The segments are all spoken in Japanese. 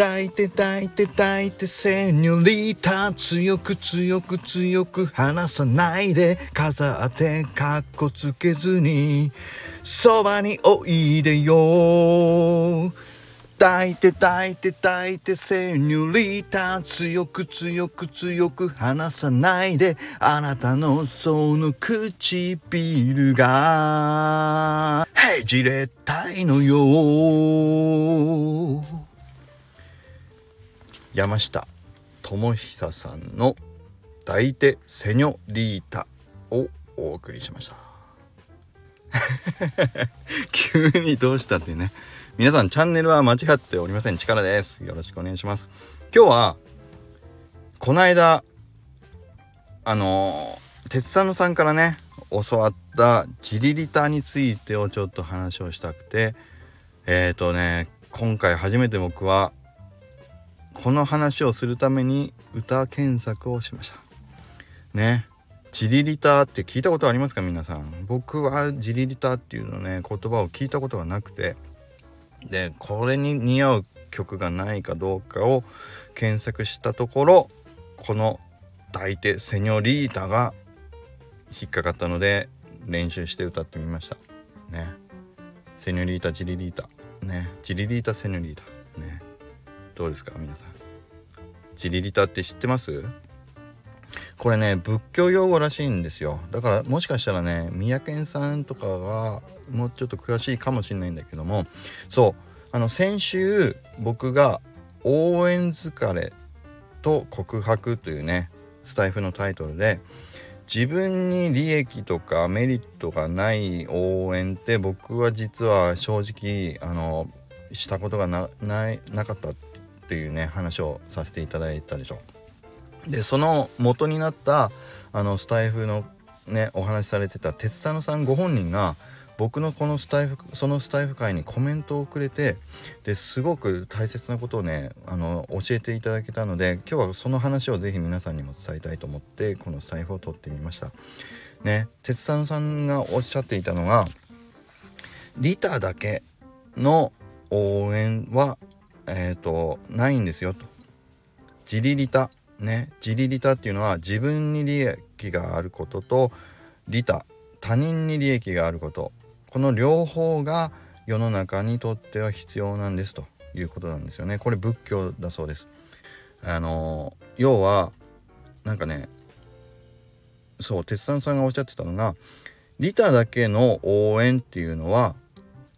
抱いて抱いて抱いてセニョリータ強く強く強く離さないで。飾ってかっこつけずにそばにおいでよ抱いて抱いて抱いてセニョリータ強く強く強く離さないで。あなたのその唇が。へじれたいのよ。山下智久さんの抱いてセニョリータをお送りしました。急にどうしたってね。皆さんチャンネルは間違っておりません。力です。よろしくお願いします。今日はこの間あの鉄佐野さんからね教わったジリリタについてをちょっと話をしたくて。えっ、ー、とね今回初めて僕はこの話をするために歌検索をしました。ね。ジリリターって聞いたことありますか皆さん？僕はジリリターっていうのね言葉を聞いたことがなくて。でこれに似合う曲がないかどうかを検索したところこの抱いてセニョリータが引っかかったので練習して歌ってみました。ね。セニョリータジリリータ。ね。ジリリータセニョリータ。ね。どうですか皆さん？ジリリタって知ってます？これね仏教用語らしいんですよ。だからもしかしたらね三宅さんとかがもうちょっと詳しいかもしれないんだけども。そう。あの先週僕が「応援疲れと告白」というねスタイフのタイトルで自分に利益とかメリットがない応援って僕は実は正直あのしたことがななかった。っていうね話をさせていただいたでしょ。でその元になったあのスタイフのねお話しされてた鉄佐野さんご本人が僕のこのスタイフそのスタイフ会にコメントをくれてですごく大切なことをねあの教えていただけたので今日はその話をぜひ皆さんにも伝えたいと思ってこのスタイフを撮ってみました。ね鉄佐野さんがおっしゃっていたのがリターだけの応援はえっ、ー、とないんですよと。ジリリタね。自利利他っていうのは自分に利益があることと利他。他人に利益があること。この両方が世の中にとっては必要なんですと。いうことなんですよね。これ仏教だそうです。あの要はなんかねそう鉄さんさんがおっしゃってたのが利他だけの応援っていうのは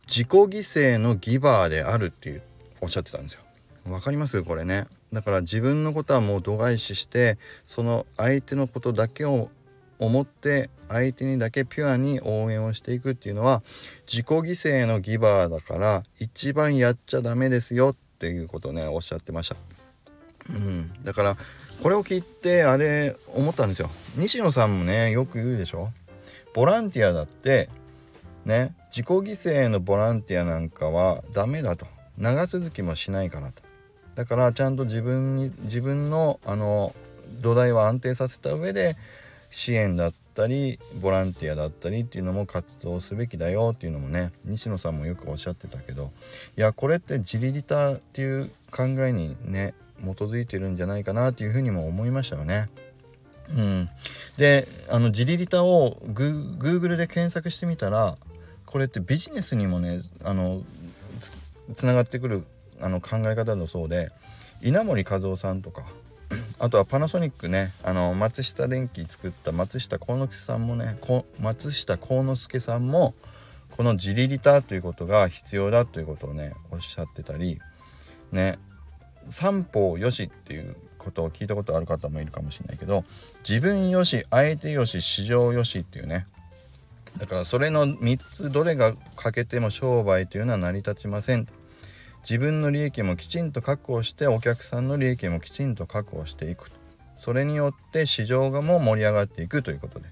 自己犠牲のギバーであるっていう。おっしゃってたんですよ。わかります？これね。だから自分のことはもう度外視してその相手のことだけを思って相手にだけピュアに応援をしていくっていうのは自己犠牲のギバーだから一番やっちゃダメですよっていうことをねおっしゃってました。うん、だからこれを聞いてあれ思ったんですよ。西野さんもねよく言うでしょ。ボランティアだってね自己犠牲のボランティアなんかはダメだと。長続きもしないからとだからちゃんと自分に自分のあの土台を安定させた上で支援だったりボランティアだったりっていうのも活動すべきだよっていうのもね西野さんもよくおっしゃってたけどいやこれって自利利他っていう考えにね基づいてるんじゃないかなっていうふうにも思いましたよね。うん、であの自利利他をグーグルで検索してみたらこれってビジネスにもねあのつながってくるあの考え方のそうで稲森和夫さんとか あとはパナソニックねあの松下電器作った松下幸之助さんもね松下幸之助さんもこの自利利他ということが必要だということをねおっしゃってたりね三方よしっていうことを聞いたことある方もいるかもしれないけど自分よし相手よし市場よしっていうねだからそれの3つどれが欠けても商売というのは成り立ちません。自分の利益もきちんと確保してお客さんの利益もきちんと確保していく。それによって市場がも盛り上がっていくということで。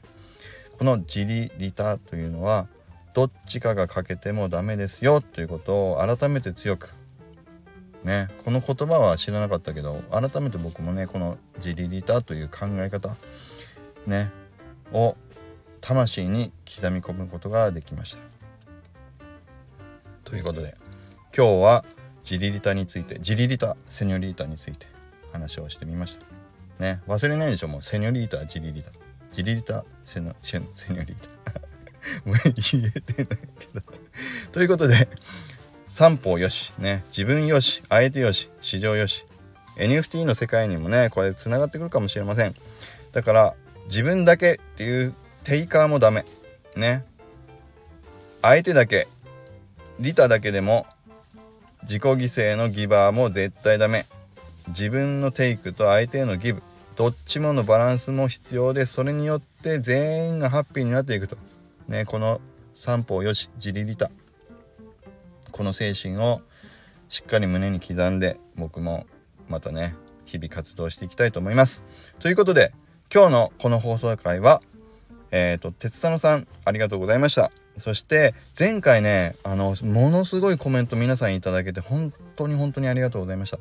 この自利利他というのはどっちかが欠けてもダメですよということを改めて強く。ね。この言葉は知らなかったけど改めて僕もねこの自利利他という考え方。ね。を魂に刻み込むことができました。ということで今日はジリリタについてジリリタセニョリータについて話をしてみました。ね忘れないでしょもうセニョリータジリリタ。ジリリタセニョセニョリータ。もう言えてないけど。ということで三方よし。ね自分よし相手よし市場よし。NFT の世界にもねこれつながってくるかもしれません。だから自分だけっていうテイカーもダメ。ね。相手だけリタだけでも自己犠牲のギバーも絶対ダメ。自分のテイクと相手へのギブ。どっちものバランスも必要でそれによって全員がハッピーになっていくと。ねこの三方よし自利利他。この精神をしっかり胸に刻んで僕もまたね日々活動していきたいと思います。ということで今日のこの放送回はえっ、ー、と鉄佐野さんありがとうございました。そして前回ねあのものすごいコメント皆さんいただけて本当に本当にありがとうございました。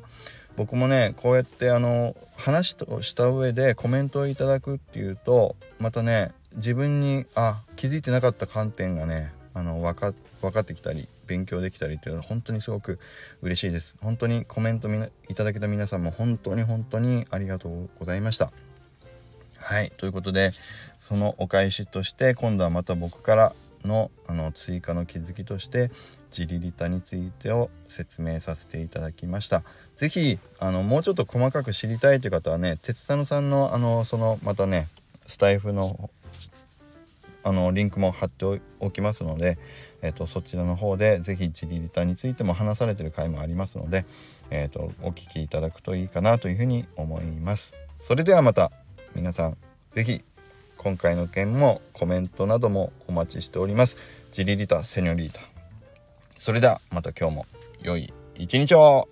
僕もねこうやってあの話をした上でコメントをいただくっていうとまたね自分にあ気づいてなかった観点がねあの分か分かってきたり勉強できたりっていうのは本当にすごく嬉しいです。本当にコメントみないただけた皆さんも本当に本当にありがとうございました。はいということでそのお返しとして今度はまた僕からのあの追加の気づきとしてジリリタについてを説明させていただきました是非あのもうちょっと細かく知りたいという方はね鉄佐野さんのあのそのまたねスタイフのあのリンクも貼っておきますので、えーと、そちらの方で是非ジリリタについても話されてる回もありますので、えーとお聞きいただくといいかなというふうに思います。それではまた皆さん是非今回の件もコメントなどもお待ちしております。ジリリタセニョリータ。それではまた今日も良い一日を